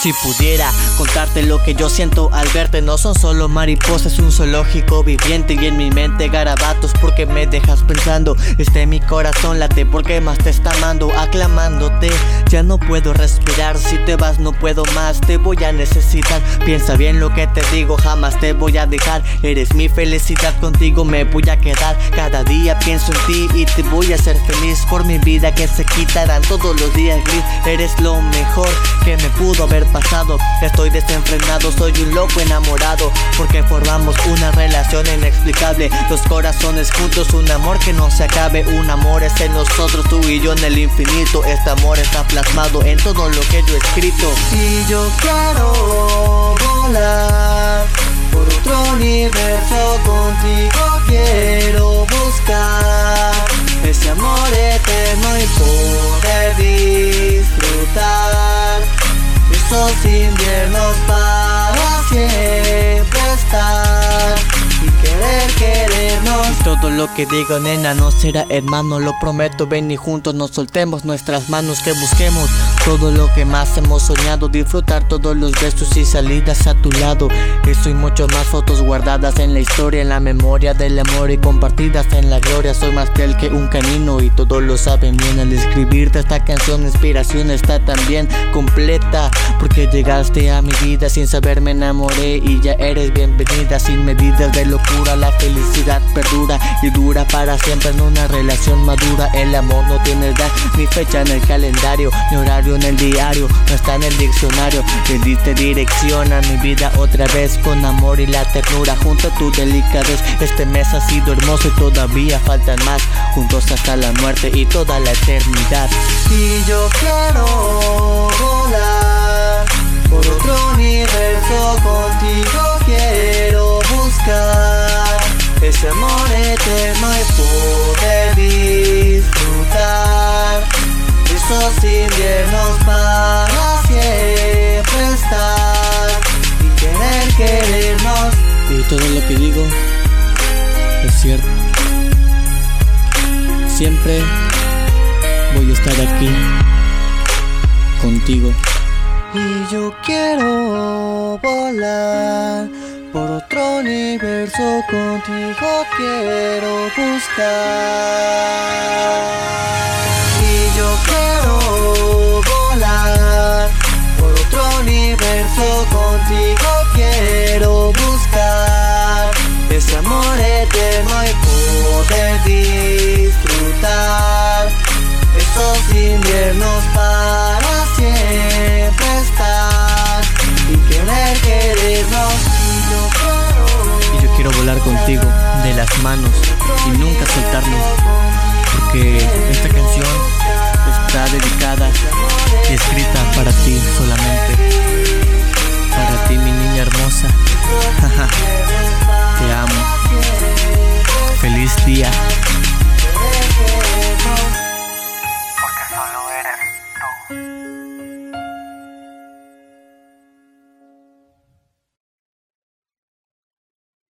Si pudiera contarte lo que yo siento al verte. No son solo mariposas, un zoológico viviente Y en mi mente garabatos porque me dejas pensando. Este mi corazón late porque más te está amando Aclamándote, ya no puedo respirar Si te vas no puedo más, te voy a necesitar. Piensa bien lo que te digo, jamás te voy a dejar. Eres mi felicidad, contigo me voy a quedar. Cada día pienso en ti y te voy a hacer feliz. Por mi vida que se quitarán todos los días gris Eres lo mejor que me pudo haber pasado. Estoy desenfrenado, soy un loco enamorado Porque formamos una relación inexplicable. Dos corazones juntos, un amor que no se acabe Un amor es en nosotros, tú y yo en el infinito. Este amor está plasmado en todo lo que yo he escrito. Y yo quiero volar por otro universo contigo quiero esos inviernos para siempre estar y querer querernos. Todo lo que digo, nena, no será hermano, lo prometo. Ven y juntos nos soltemos nuestras manos, que busquemos todo lo que más hemos soñado. Disfrutar todos los besos y salidas a tu lado. Eso y mucho más fotos guardadas en la historia, en la memoria del amor y compartidas en la gloria. Soy más fiel que un canino y todos lo saben bien. Al escribirte esta canción, inspiración está también completa. Porque llegaste a mi vida sin saber, me enamoré y ya eres bienvenida. Sin medidas de locura, la felicidad perdura y dura para siempre en una relación madura. El amor no tiene edad ni fecha en el calendario, ni horario en el diario, no está en el diccionario. Le diste dirección a mi vida otra vez con amor y la ternura junto a tu delicadez. Este mes ha sido hermoso y todavía faltan más, juntos hasta la muerte y toda la eternidad. Y yo quiero amor eterno y poder disfrutar esos inviernos para siempre estar y querer querernos. Y todo lo que digo es cierto. Siempre voy a estar aquí contigo. Y yo quiero volar por otro universo contigo quiero buscar. Y yo quiero volar por otro universo contigo quiero buscar. Ese amor eterno y poder disfrutar esos inviernos para contigo de las manos y nunca soltarnos. Porque esta canción está dedicada y escrita para ti solamente. Para ti, mi niña hermosa. Te amo. Feliz día. Porque solo eres tú.